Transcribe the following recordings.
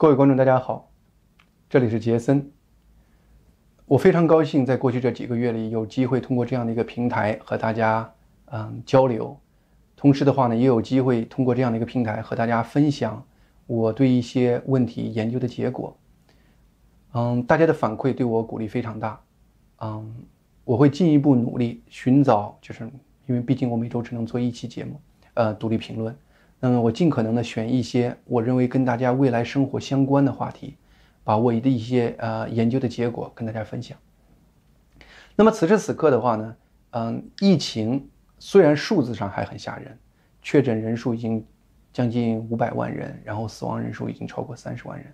各位观众，大家好，这里是杰森。我非常高兴在过去这几个月里有机会通过这样的一个平台和大家嗯交流，同时的话呢，也有机会通过这样的一个平台和大家分享我对一些问题研究的结果。嗯，大家的反馈对我鼓励非常大。嗯，我会进一步努力寻找，就是因为毕竟我每周只能做一期节目，呃，独立评论。那么我尽可能的选一些我认为跟大家未来生活相关的话题，把我的一些呃研究的结果跟大家分享。那么此时此刻的话呢，嗯，疫情虽然数字上还很吓人，确诊人数已经将近五百万人，然后死亡人数已经超过三十万人，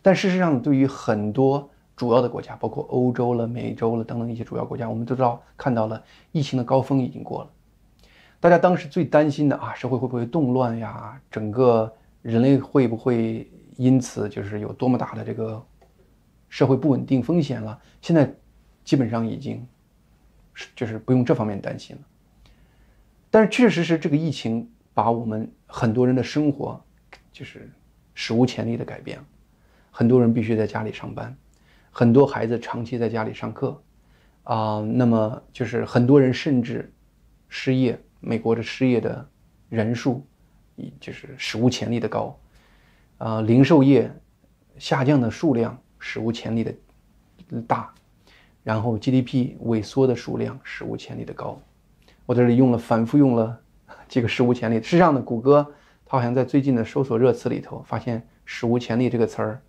但事实上对于很多主要的国家，包括欧洲了、美洲了等等一些主要国家，我们都知道看到了疫情的高峰已经过了。大家当时最担心的啊，社会会不会动乱呀？整个人类会不会因此就是有多么大的这个社会不稳定风险了？现在基本上已经是就是不用这方面担心了。但是确实是这个疫情把我们很多人的生活就是史无前例的改变了。很多人必须在家里上班，很多孩子长期在家里上课啊，那么就是很多人甚至失业。美国的失业的人数，就是史无前例的高，啊，零售业下降的数量史无前例的大，然后 GDP 萎缩的数量史无前例的高。我这里用了反复用了 几个史无前例。事实上呢，谷歌它好像在最近的搜索热词里头发现“史无前例”这个词儿，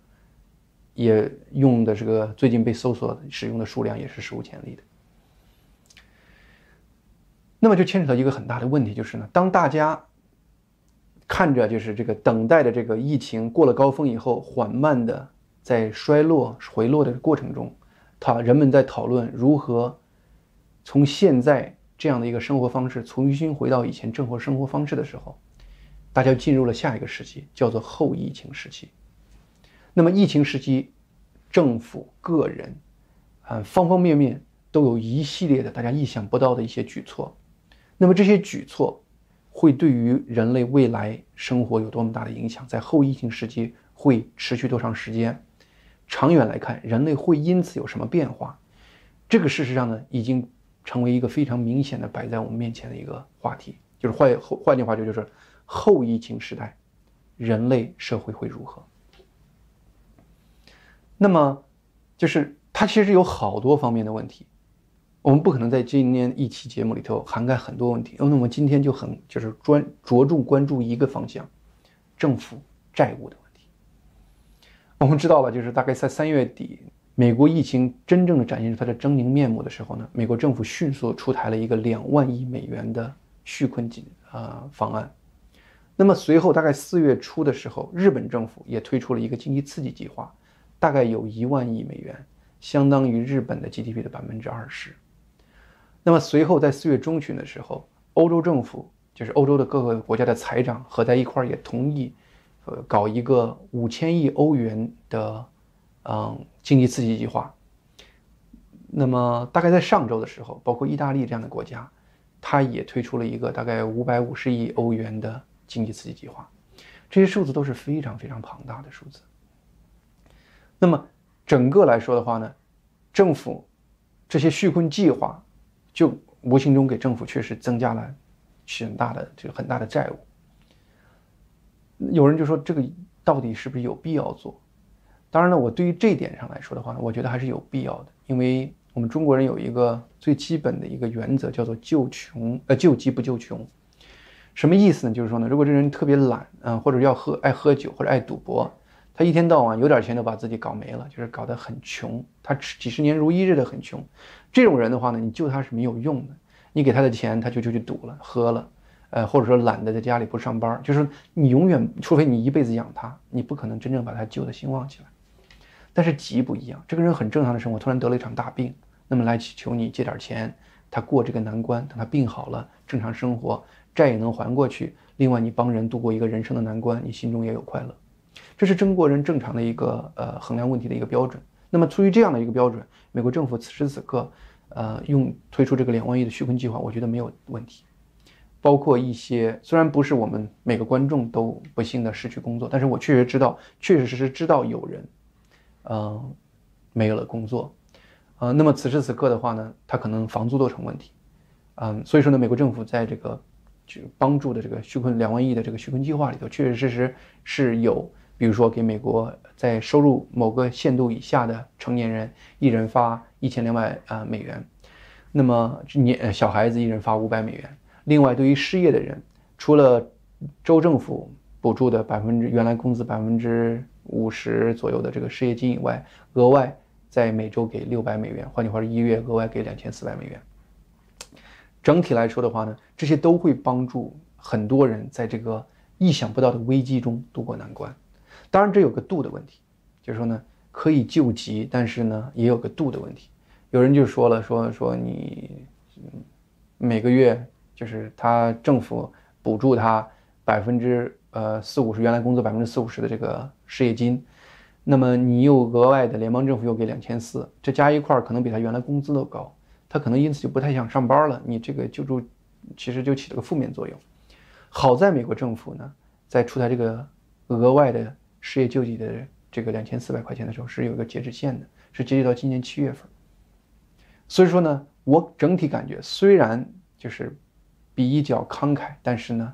也用的这个最近被搜索使用的数量也是史无前例的。那么就牵扯到一个很大的问题，就是呢，当大家看着就是这个等待的这个疫情过了高峰以后，缓慢的在衰落回落的过程中，他人们在讨论如何从现在这样的一个生活方式重新回到以前正活生活方式的时候，大家进入了下一个时期，叫做后疫情时期。那么疫情时期，政府、个人，啊，方方面面都有一系列的大家意想不到的一些举措。那么这些举措会对于人类未来生活有多么大的影响？在后疫情时期会持续多长时间？长远来看，人类会因此有什么变化？这个事实上呢，已经成为一个非常明显的摆在我们面前的一个话题。就是换换句话说，就是后疫情时代，人类社会会如何？那么，就是它其实有好多方面的问题。我们不可能在今年一期节目里头涵盖很多问题，那么今天就很就是专着重关注一个方向，政府债务的问题。我们知道了，就是大概在三月底，美国疫情真正的展现出它的狰狞面目的时候呢，美国政府迅速出台了一个两万亿美元的续困金啊方案。那么随后大概四月初的时候，日本政府也推出了一个经济刺激计划，大概有一万亿美元，相当于日本的 GDP 的百分之二十。那么随后，在四月中旬的时候，欧洲政府就是欧洲的各个国家的财长合在一块儿，也同意，呃，搞一个五千亿欧元的，嗯，经济刺激计划。那么大概在上周的时候，包括意大利这样的国家，它也推出了一个大概五百五十亿欧元的经济刺激计划。这些数字都是非常非常庞大的数字。那么整个来说的话呢，政府这些续困计划。就无形中给政府确实增加了很大的这个很大的债务。有人就说这个到底是不是有必要做？当然了，我对于这一点上来说的话，我觉得还是有必要的，因为我们中国人有一个最基本的一个原则，叫做救穷呃救急不救穷。什么意思呢？就是说呢，如果这人特别懒啊，或者要喝爱喝酒或者爱赌博。他一天到晚有点钱都把自己搞没了，就是搞得很穷。他几十年如一日的很穷，这种人的话呢，你救他是没有用的。你给他的钱，他就就去赌了、喝了，呃，或者说懒得在家里不上班，就是你永远，除非你一辈子养他，你不可能真正把他救得兴旺起来。但是急不一样，这个人很正常的生活，突然得了一场大病，那么来求你借点钱，他过这个难关，等他病好了，正常生活，债也能还过去。另外，你帮人度过一个人生的难关，你心中也有快乐。这是中国人正常的一个呃衡量问题的一个标准。那么出于这样的一个标准，美国政府此时此刻，呃，用推出这个两万亿的续困计划，我觉得没有问题。包括一些虽然不是我们每个观众都不幸的失去工作，但是我确实知道，确确实实知道有人，嗯，没有了工作，呃，那么此时此刻的话呢，他可能房租都成问题，嗯，所以说呢，美国政府在这个就帮助的这个纾困两万亿的这个纾困计划里头，确确实实是有，比如说给美国在收入某个限度以下的成年人一人发一千两百啊美元，那么年小孩子一人发五百美元。另外，对于失业的人，除了州政府补助的百分之原来工资百分之五十左右的这个失业金以外，额外在每周给六百美元，换句话说，一月额外给两千四百美元。整体来说的话呢，这些都会帮助很多人在这个意想不到的危机中渡过难关。当然，这有个度的问题，就是说呢，可以救急，但是呢，也有个度的问题。有人就说了，说说你每个月。就是他政府补助他百分之呃四五十原来工资百分之四五十的这个失业金，那么你又额外的联邦政府又给两千四，这加一块儿可能比他原来工资都高，他可能因此就不太想上班了。你这个救助其实就起了个负面作用。好在美国政府呢，在出台这个额外的失业救济的这个两千四百块钱的时候是有一个截止线的，是截止到今年七月份。所以说呢，我整体感觉虽然就是。比较慷慨，但是呢，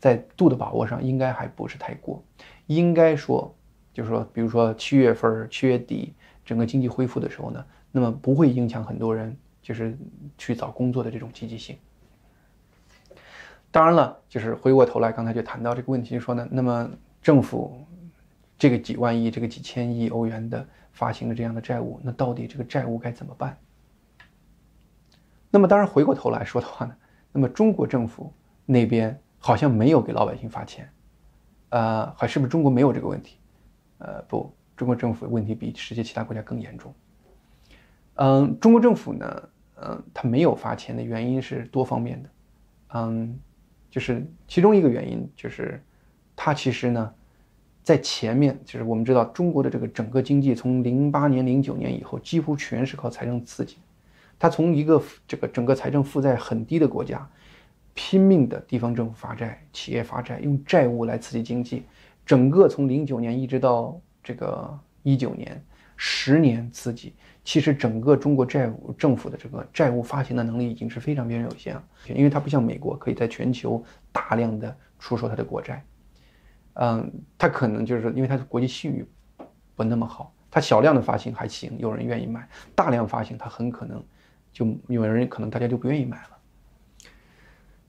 在度的把握上应该还不是太过。应该说，就是说，比如说七月份、七月底整个经济恢复的时候呢，那么不会影响很多人就是去找工作的这种积极性。当然了，就是回过头来，刚才就谈到这个问题，说呢，那么政府这个几万亿、这个几千亿欧元的发行的这样的债务，那到底这个债务该怎么办？那么当然回过头来说的话呢？那么中国政府那边好像没有给老百姓发钱，呃，还是不是中国没有这个问题？呃，不，中国政府问题比世界其他国家更严重。嗯，中国政府呢，嗯，它没有发钱的原因是多方面的，嗯，就是其中一个原因就是，它其实呢，在前面就是我们知道中国的这个整个经济从零八年、零九年以后几乎全是靠财政刺激。他从一个这个整个财政负债很低的国家，拼命的地方政府发债、企业发债，用债务来刺激经济。整个从零九年一直到这个一九年，十年刺激，其实整个中国债务政府的这个债务发行的能力已经是非常非常有限了。因为它不像美国可以在全球大量的出售它的国债，嗯，它可能就是说，因为它的国际信誉不那么好，它小量的发行还行，有人愿意买；大量发行，它很可能。就有人可能大家就不愿意买了。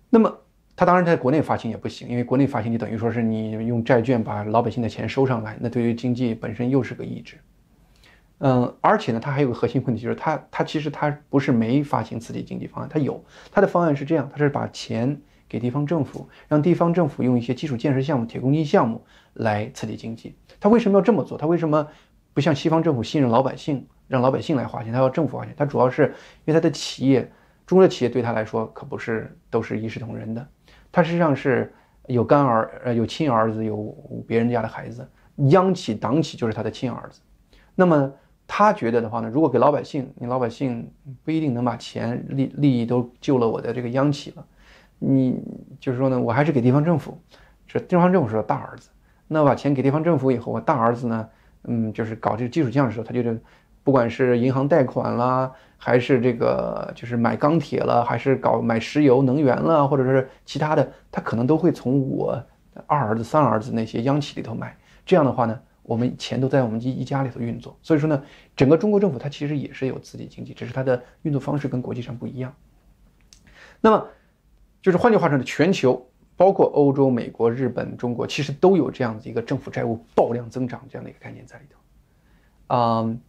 那么他当然在国内发行也不行，因为国内发行就等于说是你用债券把老百姓的钱收上来，那对于经济本身又是个抑制。嗯，而且呢，它还有个核心问题，就是它它其实它不是没发行刺激经济方案，它有它的方案是这样，它是把钱给地方政府，让地方政府用一些基础建设项目、铁公鸡项目来刺激经济。他为什么要这么做？他为什么不像西方政府信任老百姓？让老百姓来花钱，他要政府花钱，他主要是因为他的企业，中国的企业对他来说可不是都是一视同仁的，他实际上是有干儿，呃，有亲儿子，有别人家的孩子，央企、党企就是他的亲儿子。那么他觉得的话呢，如果给老百姓，你老百姓不一定能把钱利利益都救了我的这个央企了，你就是说呢，我还是给地方政府，这地方政府是大儿子，那把钱给地方政府以后，我大儿子呢，嗯，就是搞这个基础建设的时候，他就是。不管是银行贷款啦，还是这个就是买钢铁了，还是搞买石油能源了，或者是其他的，他可能都会从我二儿子、三儿子那些央企里头买。这样的话呢，我们钱都在我们一一家里头运作。所以说呢，整个中国政府它其实也是有自己经济，只是它的运作方式跟国际上不一样。那么，就是换句话说呢，全球包括欧洲、美国、日本、中国，其实都有这样子一个政府债务爆量增长这样的一个概念在里头。嗯。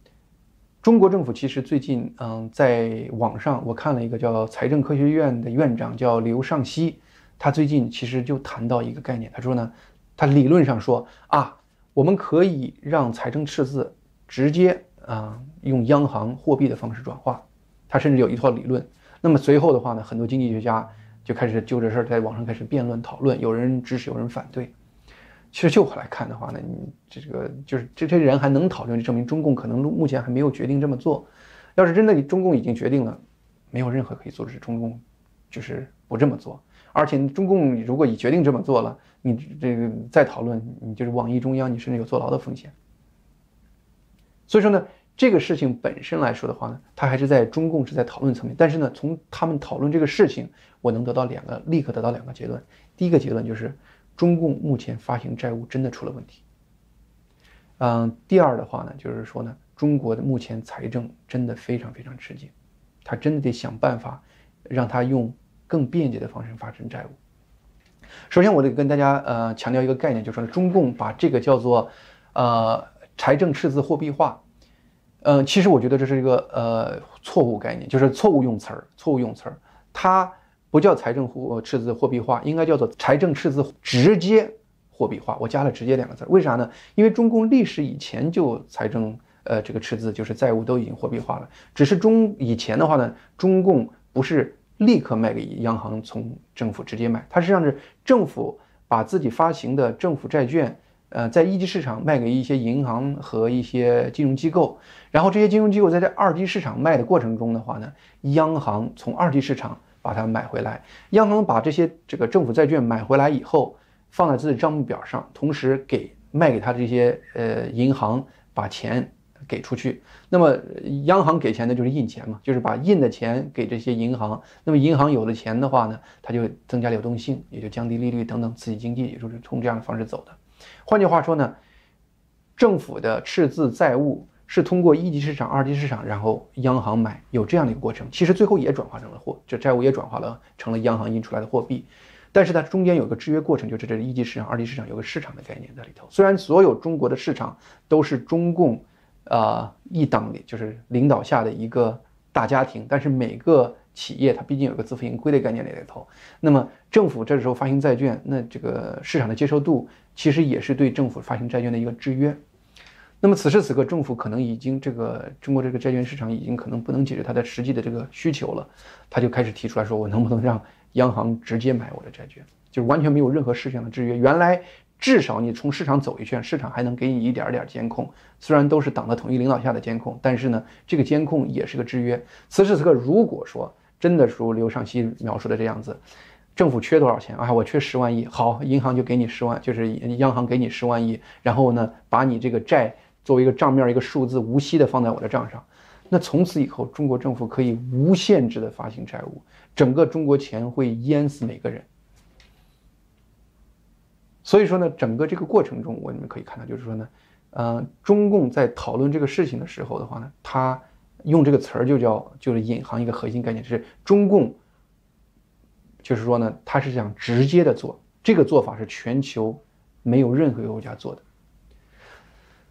中国政府其实最近，嗯，在网上我看了一个叫财政科学院的院长叫刘尚希，他最近其实就谈到一个概念，他说呢，他理论上说啊，我们可以让财政赤字直接啊用央行货币的方式转化，他甚至有一套理论。那么随后的话呢，很多经济学家就开始就这事儿在网上开始辩论讨论，有人支持，有人反对。其实就我来看的话呢，你这个就是这些人还能讨论，就证明中共可能目前还没有决定这么做。要是真的中共已经决定了，没有任何可以阻止中共就是不这么做。而且中共如果已决定这么做了，你这个再讨论，你就是网易中央，你甚至有坐牢的风险。所以说呢，这个事情本身来说的话呢，它还是在中共是在讨论层面，但是呢，从他们讨论这个事情，我能得到两个，立刻得到两个结论。第一个结论就是，中共目前发行债务真的出了问题。嗯，第二的话呢，就是说呢，中国的目前财政真的非常非常吃紧，他真的得想办法，让他用更便捷的方式发生债务。首先，我得跟大家呃强调一个概念，就是说中共把这个叫做呃财政赤字货币化，嗯，其实我觉得这是一个呃错误概念，就是错误用词儿，错误用词儿，它不叫财政货赤字货币化，应该叫做财政赤字直接。货币化，我加了“直接”两个字，为啥呢？因为中共历史以前就财政，呃，这个赤字就是债务都已经货币化了，只是中以前的话呢，中共不是立刻卖给央行，从政府直接买，它实际上是政府把自己发行的政府债券，呃，在一级市场卖给一些银行和一些金融机构，然后这些金融机构在这二级市场卖的过程中的话呢，央行从二级市场把它买回来，央行把这些这个政府债券买回来以后。放在自己账目表上，同时给卖给他这些呃银行把钱给出去。那么央行给钱的就是印钱嘛，就是把印的钱给这些银行。那么银行有了钱的话呢，它就增加流动性，也就降低利率等等，刺激经济，也就是从这样的方式走的。换句话说呢，政府的赤字债务是通过一级市场、二级市场，然后央行买，有这样的一个过程。其实最后也转化成了货，这债务也转化了成了央行印出来的货币。但是它中间有个制约过程，就是这一级市场、二级市场有个市场的概念在里头。虽然所有中国的市场都是中共，啊一党里就是领导下的一个大家庭，但是每个企业它毕竟有个自负盈亏的概念里头。那么政府这时候发行债券，那这个市场的接受度其实也是对政府发行债券的一个制约。那么此时此刻，政府可能已经这个中国这个债券市场已经可能不能解决它的实际的这个需求了，他就开始提出来说，我能不能让央行直接买我的债券，就是完全没有任何事项的制约。原来至少你从市场走一圈，市场还能给你一点点监控，虽然都是党的统一领导下的监控，但是呢，这个监控也是个制约。此时此刻，如果说真的如刘尚希描述的这样子，政府缺多少钱啊？我缺十万亿，好，银行就给你十万，就是央行给你十万亿，然后呢，把你这个债作为一个账面一个数字，无息的放在我的账上。那从此以后，中国政府可以无限制的发行债务，整个中国钱会淹死每个人。所以说呢，整个这个过程中，我们可以看到，就是说呢，呃，中共在讨论这个事情的时候的话呢，他用这个词儿就叫，就是隐含一个核心概念，是中共，就是说呢，他是想直接的做，这个做法是全球没有任何一个国家做的。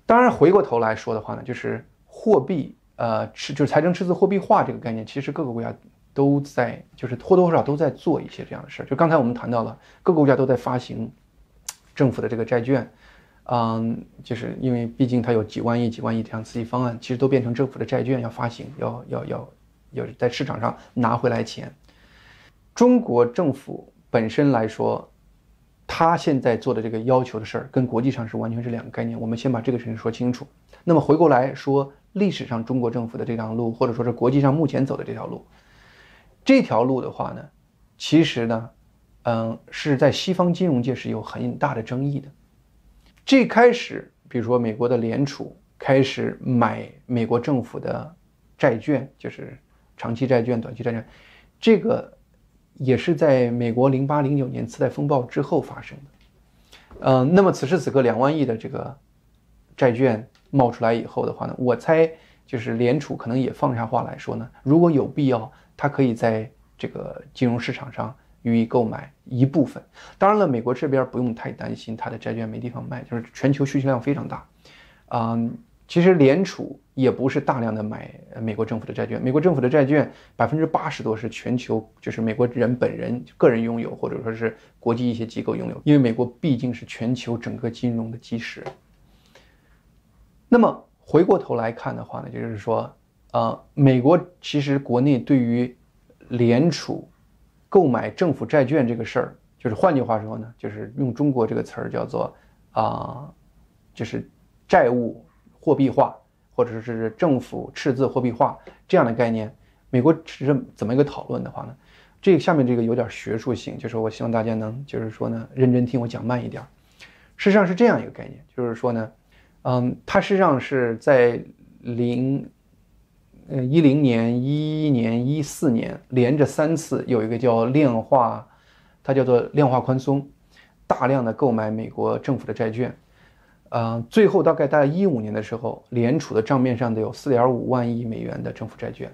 当然，回过头来说的话呢，就是货币。呃，赤就是财政赤字货币化这个概念，其实各个国家都在，就是或多或少都在做一些这样的事儿。就刚才我们谈到了，各个国家都在发行政府的这个债券，嗯，就是因为毕竟它有几万亿、几万亿这样刺激方案，其实都变成政府的债券要发行，要要要要在市场上拿回来钱。中国政府本身来说，他现在做的这个要求的事儿，跟国际上是完全是两个概念。我们先把这个事情说清楚。那么回过来说。历史上中国政府的这条路，或者说是国际上目前走的这条路，这条路的话呢，其实呢，嗯，是在西方金融界是有很大的争议的。这开始，比如说美国的联储开始买美国政府的债券，就是长期债券、短期债券，这个也是在美国零八零九年次贷风暴之后发生的。嗯，那么此时此刻两万亿的这个债券。冒出来以后的话呢，我猜就是联储可能也放下话来说呢，如果有必要，它可以在这个金融市场上予以购买一部分。当然了，美国这边不用太担心它的债券没地方卖，就是全球需求量非常大。嗯，其实联储也不是大量的买美国政府的债券，美国政府的债券百分之八十多是全球就是美国人本人个人拥有，或者说是国际一些机构拥有，因为美国毕竟是全球整个金融的基石。那么回过头来看的话呢，就是说，呃，美国其实国内对于联储购买政府债券这个事儿，就是换句话说呢，就是用中国这个词儿叫做啊，就是债务货币化，或者是政府赤字货币化这样的概念，美国是怎么一个讨论的话呢？这下面这个有点学术性，就是我希望大家能就是说呢认真听我讲慢一点。事实上是这样一个概念，就是说呢，嗯，它实际上是在零，呃一零年、一一年、一四年连着三次有一个叫量化，它叫做量化宽松，大量的购买美国政府的债券，呃，最后大概在一五年的时候，联储的账面上得有四点五万亿美元的政府债券。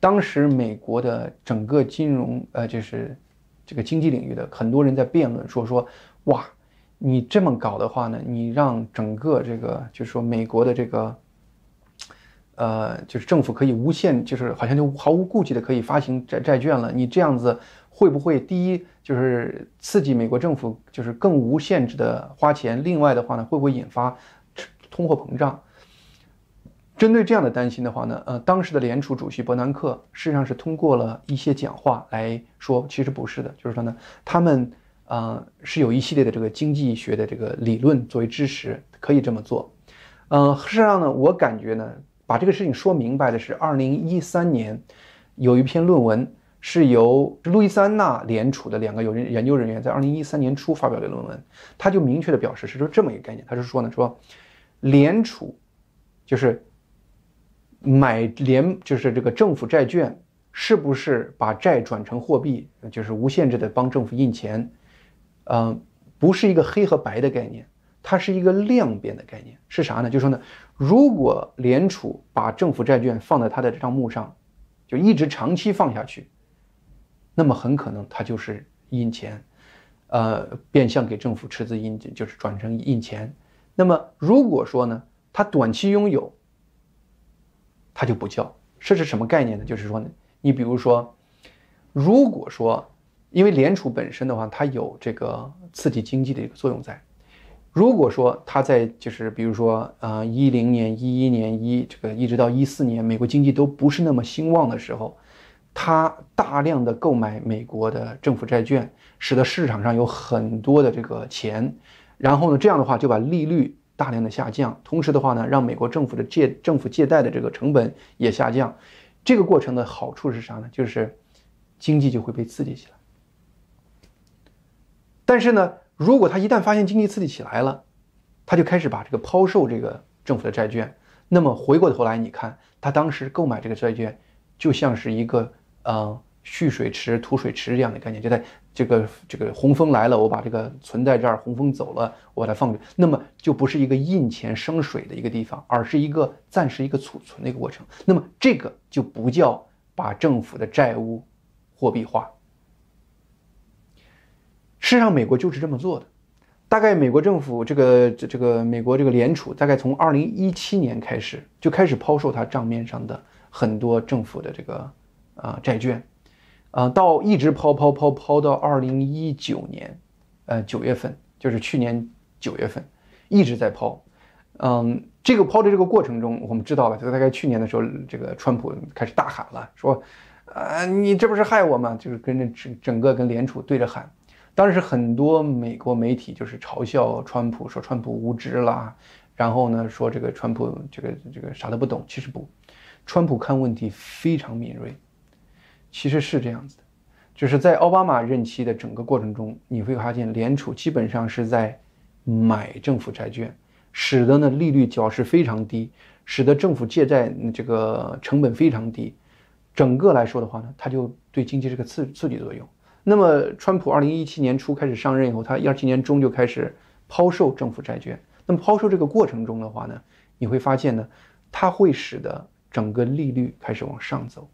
当时美国的整个金融，呃，就是这个经济领域的很多人在辩论说说，哇，你这么搞的话呢，你让整个这个就是说美国的这个，呃，就是政府可以无限，就是好像就毫无顾忌的可以发行债债券了。你这样子会不会第一就是刺激美国政府就是更无限制的花钱？另外的话呢，会不会引发通货膨胀？针对这样的担心的话呢，呃，当时的联储主席伯南克事实上是通过了一些讲话来说，其实不是的，就是说呢，他们啊是有一系列的这个经济学的这个理论作为支持，可以这么做。嗯，事实上呢，我感觉呢，把这个事情说明白的是，二零一三年有一篇论文是由路易斯安那联储的两个有人研究人员在二零一三年初发表的论文，他就明确的表示是说这么一个概念，他是说呢，说联储就是。买联就是这个政府债券，是不是把债转成货币，就是无限制的帮政府印钱？嗯，不是一个黑和白的概念，它是一个量变的概念。是啥呢？就是说呢，如果联储把政府债券放在它的账目上，就一直长期放下去，那么很可能它就是印钱，呃，变相给政府赤字印，就是转成印钱。那么如果说呢，它短期拥有。它就不叫，这是什么概念呢？就是说呢，你比如说，如果说，因为联储本身的话，它有这个刺激经济的一个作用在。如果说它在就是比如说，呃，一零年、一一年一这个一直到一四年，美国经济都不是那么兴旺的时候，它大量的购买美国的政府债券，使得市场上有很多的这个钱，然后呢，这样的话就把利率。大量的下降，同时的话呢，让美国政府的借政府借贷的这个成本也下降，这个过程的好处是啥呢？就是经济就会被刺激起来。但是呢，如果他一旦发现经济刺激起来了，他就开始把这个抛售这个政府的债券，那么回过头来，你看他当时购买这个债券，就像是一个呃。蓄水池、吐水池这样的概念，就在这个这个洪峰来了，我把这个存在这儿，洪峰走了，我把它放着，那么就不是一个印钱生水的一个地方，而是一个暂时一个储存的一个过程。那么这个就不叫把政府的债务货币化。事实上，美国就是这么做的。大概美国政府这个这这个美国这个联储，大概从二零一七年开始就开始抛售它账面上的很多政府的这个啊债券。啊，到一直抛抛抛抛到二零一九年，呃九月份，就是去年九月份，一直在抛。嗯，这个抛的这个过程中，我们知道了，就大概去年的时候，这个川普开始大喊了，说，呃，你这不是害我吗？就是跟着整整个跟联储对着喊。当时很多美国媒体就是嘲笑川普，说川普无知啦，然后呢说这个川普这个这个啥都不懂。其实不，川普看问题非常敏锐。其实是这样子的，就是在奥巴马任期的整个过程中，你会发现联储基本上是在买政府债券，使得呢利率角是非常低，使得政府借债这个成本非常低。整个来说的话呢，它就对经济是个刺刺激作用。那么，川普二零一七年初开始上任以后，他一二七年中就开始抛售政府债券。那么抛售这个过程中的话呢，你会发现呢，它会使得整个利率开始往上走。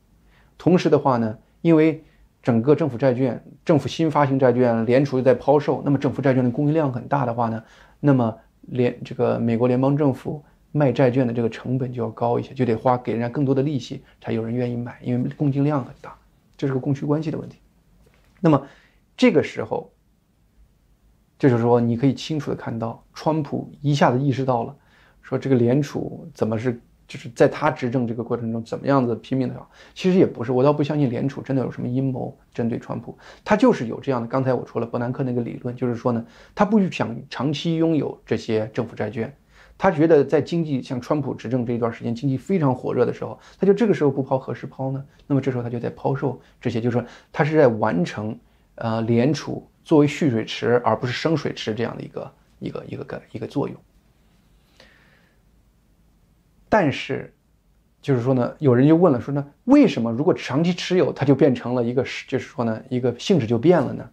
同时的话呢，因为整个政府债券、政府新发行债券，联储又在抛售，那么政府债券的供应量很大的话呢，那么联这个美国联邦政府卖债券的这个成本就要高一些，就得花给人家更多的利息，才有人愿意买，因为供应量很大，这是个供需关系的问题。那么这个时候，就是说你可以清楚的看到，川普一下子意识到了，说这个联储怎么是。就是在他执政这个过程中，怎么样子拼命的搞？其实也不是，我倒不相信联储真的有什么阴谋针对川普，他就是有这样的。刚才我说了伯南克那个理论，就是说呢，他不想长期拥有这些政府债券，他觉得在经济像川普执政这一段时间，经济非常火热的时候，他就这个时候不抛何时抛呢？那么这时候他就在抛售这些，就是说他是在完成呃联储作为蓄水池而不是升水池这样的一个一个一个个一个作用。但是，就是说呢，有人就问了，说呢，为什么如果长期持有，它就变成了一个，就是说呢，一个性质就变了呢？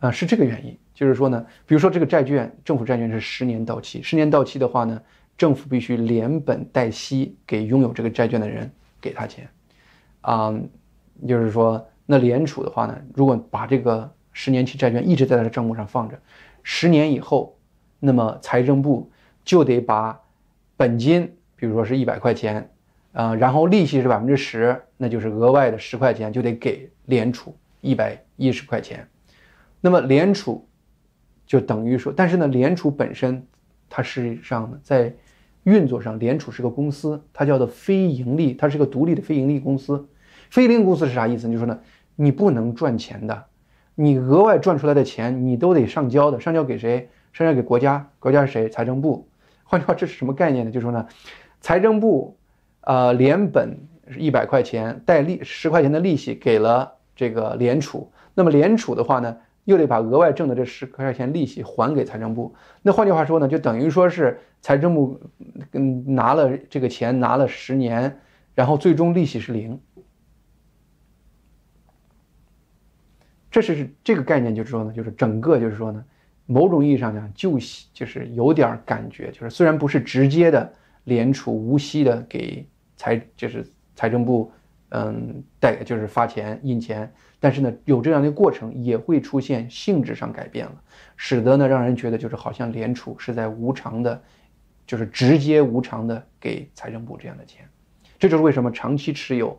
啊，是这个原因，就是说呢，比如说这个债券，政府债券是十年到期，十年到期的话呢，政府必须连本带息给拥有这个债券的人给他钱，啊，就是说，那联储的话呢，如果把这个十年期债券一直在他的账目上放着，十年以后，那么财政部就得把本金。比如说是一百块钱，啊，然后利息是百分之十，那就是额外的十块钱就得给联储一百一十块钱，那么联储就等于说，但是呢，联储本身它实际上呢，在运作上，联储是个公司，它叫做非盈利，它是个独立的非盈利公司。非盈利公司是啥意思？就是说呢，你不能赚钱的，你额外赚出来的钱你都得上交的，上交给谁？上交给国家，国家是谁？财政部。换句话，这是什么概念呢？就是说呢。财政部，呃，连本一百块钱，带利十块钱的利息给了这个联储。那么联储的话呢，又得把额外挣的这十块钱利息还给财政部。那换句话说呢，就等于说是财政部嗯拿了这个钱拿了十年，然后最终利息是零。这是这个概念，就是说呢，就是整个就是说呢，某种意义上讲，就就是有点感觉，就是虽然不是直接的。联储无息的给财就是财政部，嗯，带就是发钱印钱，但是呢，有这样的过程也会出现性质上改变了，使得呢让人觉得就是好像联储是在无偿的，就是直接无偿的给财政部这样的钱，这就是为什么长期持有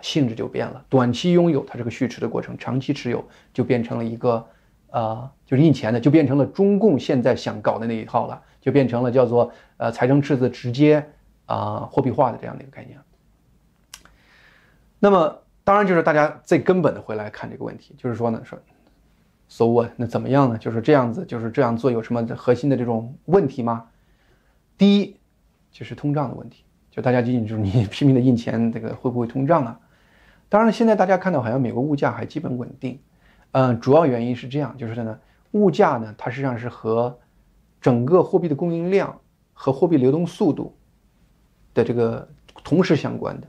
性质就变了，短期拥有它这个续持的过程，长期持有就变成了一个，呃，就是印钱的，就变成了中共现在想搞的那一套了。就变成了叫做呃财政赤字直接啊货币化的这样的一个概念。那么当然就是大家最根本的回来看这个问题，就是说呢说，so what 那怎么样呢？就是这样子，就是这样做有什么核心的这种问题吗？第一就是通胀的问题，就大家仅仅就是你拼命的印钱，这个会不会通胀啊？当然现在大家看到好像美国物价还基本稳定，嗯，主要原因是这样，就是呢物价呢它实际上是和整个货币的供应量和货币流动速度的这个同时相关的，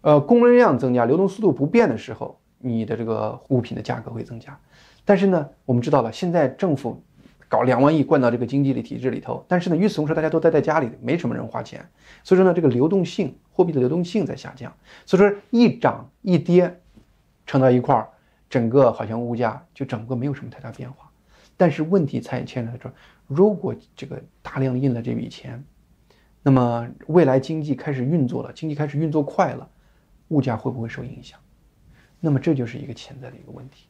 呃，供应量增加，流动速度不变的时候，你的这个物品的价格会增加。但是呢，我们知道了，现在政府搞两万亿灌到这个经济的体制里头，但是呢，与此同时，大家都待在家里，没什么人花钱，所以说呢，这个流动性，货币的流动性在下降。所以说一涨一跌，乘到一块儿，整个好像物价就整个没有什么太大变化。但是问题才牵扯在这儿。如果这个大量印了这笔钱，那么未来经济开始运作了，经济开始运作快了，物价会不会受影响？那么这就是一个潜在的一个问题。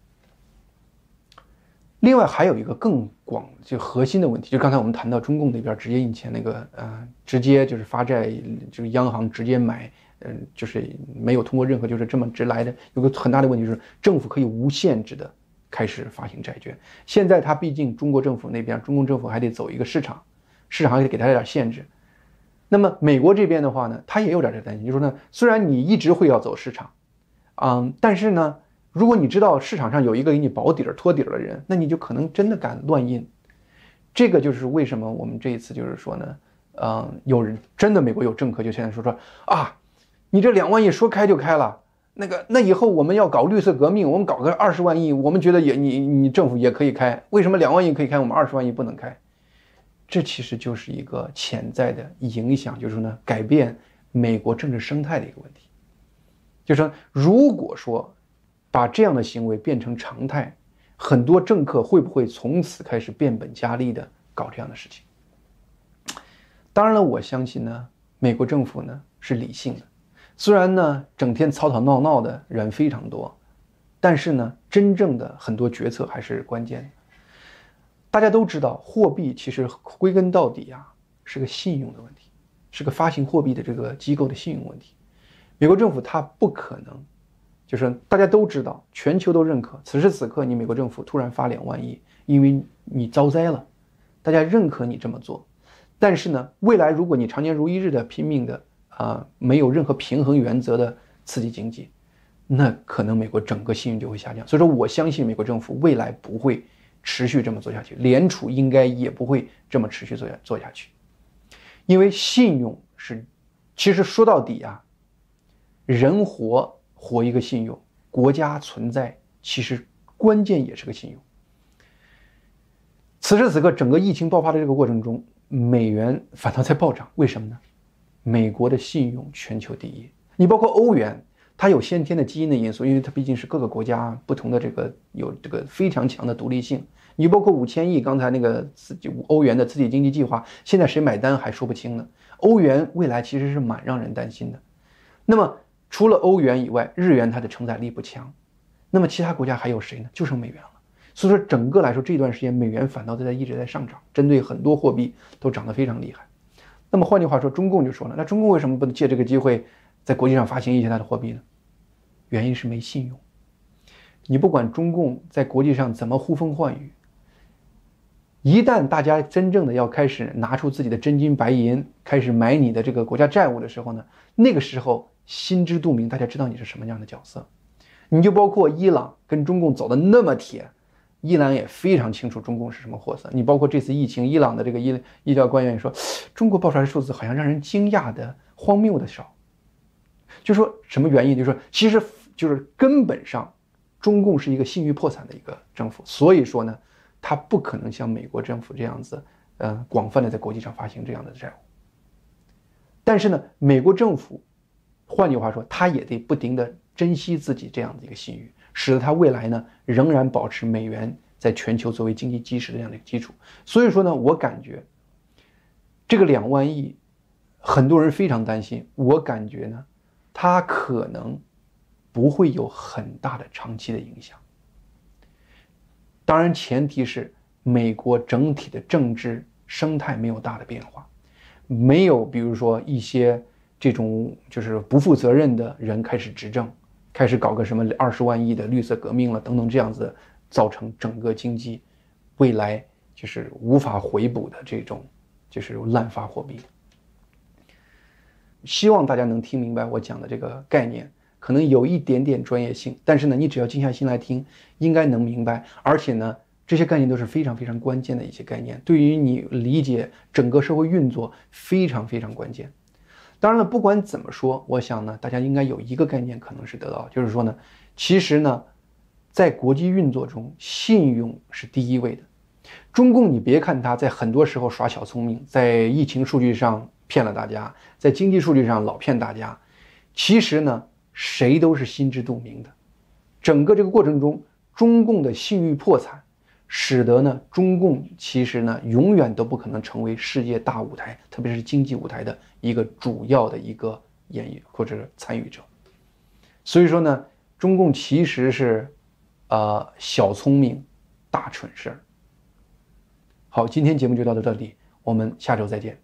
另外还有一个更广就核心的问题，就刚才我们谈到中共那边直接印钱那个，呃，直接就是发债，就是央行直接买，嗯，就是没有通过任何就是这么直来的。有个很大的问题就是政府可以无限制的。开始发行债券，现在它毕竟中国政府那边，中共政府还得走一个市场，市场还得给他点限制。那么美国这边的话呢，他也有点这担心，就说呢，虽然你一直会要走市场，嗯，但是呢，如果你知道市场上有一个给你保底儿托底儿的人，那你就可能真的敢乱印。这个就是为什么我们这一次就是说呢，嗯，有人真的美国有政客就现在说说啊，你这两万亿说开就开了。那个，那以后我们要搞绿色革命，我们搞个二十万亿，我们觉得也你你政府也可以开，为什么两万亿可以开，我们二十万亿不能开？这其实就是一个潜在的影响，就是呢，改变美国政治生态的一个问题。就是说，如果说把这样的行为变成常态，很多政客会不会从此开始变本加厉的搞这样的事情？当然了，我相信呢，美国政府呢是理性的。虽然呢，整天吵吵闹闹的人非常多，但是呢，真正的很多决策还是关键的。大家都知道，货币其实归根到底啊，是个信用的问题，是个发行货币的这个机构的信用问题。美国政府它不可能，就是大家都知道，全球都认可，此时此刻你美国政府突然发两万亿，因为你遭灾了，大家认可你这么做，但是呢，未来如果你常年如一日的拼命的啊，没有任何平衡原则的刺激经济，那可能美国整个信用就会下降。所以说，我相信美国政府未来不会持续这么做下去，联储应该也不会这么持续做下做下去，因为信用是，其实说到底啊，人活活一个信用，国家存在其实关键也是个信用。此时此刻，整个疫情爆发的这个过程中，美元反倒在暴涨，为什么呢？美国的信用全球第一，你包括欧元，它有先天的基因的因素，因为它毕竟是各个国家不同的这个有这个非常强的独立性。你包括五千亿，刚才那个刺激欧元的刺激经济计划，现在谁买单还说不清呢。欧元未来其实是蛮让人担心的。那么除了欧元以外，日元它的承载力不强，那么其他国家还有谁呢？就剩美元了。所以说，整个来说，这段时间美元反倒在一直在上涨，针对很多货币都涨得非常厉害。那么换句话说，中共就说了，那中共为什么不能借这个机会在国际上发行一些它的货币呢？原因是没信用。你不管中共在国际上怎么呼风唤雨，一旦大家真正的要开始拿出自己的真金白银，开始买你的这个国家债务的时候呢，那个时候心知肚明，大家知道你是什么样的角色。你就包括伊朗跟中共走的那么铁。伊朗也非常清楚中共是什么货色。你包括这次疫情，伊朗的这个医医疗官员也说，中国报出来的数字好像让人惊讶的荒谬的少。就说什么原因？就说其实就是根本上，中共是一个信誉破产的一个政府，所以说呢，他不可能像美国政府这样子，呃，广泛的在国际上发行这样的债务。但是呢，美国政府，换句话说，他也得不停的珍惜自己这样的一个信誉。使得他未来呢仍然保持美元在全球作为经济基石的这样的一个基础。所以说呢，我感觉这个两万亿，很多人非常担心。我感觉呢，它可能不会有很大的长期的影响。当然，前提是美国整体的政治生态没有大的变化，没有比如说一些这种就是不负责任的人开始执政。开始搞个什么二十万亿的绿色革命了，等等这样子，造成整个经济未来就是无法回补的这种就是滥发货币。希望大家能听明白我讲的这个概念，可能有一点点专业性，但是呢，你只要静下心来听，应该能明白。而且呢，这些概念都是非常非常关键的一些概念，对于你理解整个社会运作非常非常关键。当然了，不管怎么说，我想呢，大家应该有一个概念可能是得到，就是说呢，其实呢，在国际运作中，信用是第一位的。中共，你别看他在很多时候耍小聪明，在疫情数据上骗了大家，在经济数据上老骗大家，其实呢，谁都是心知肚明的。整个这个过程中，中共的信誉破产。使得呢，中共其实呢，永远都不可能成为世界大舞台，特别是经济舞台的一个主要的一个演绎或者是参与者。所以说呢，中共其实是，呃，小聪明，大蠢事儿。好，今天节目就到到这里，我们下周再见。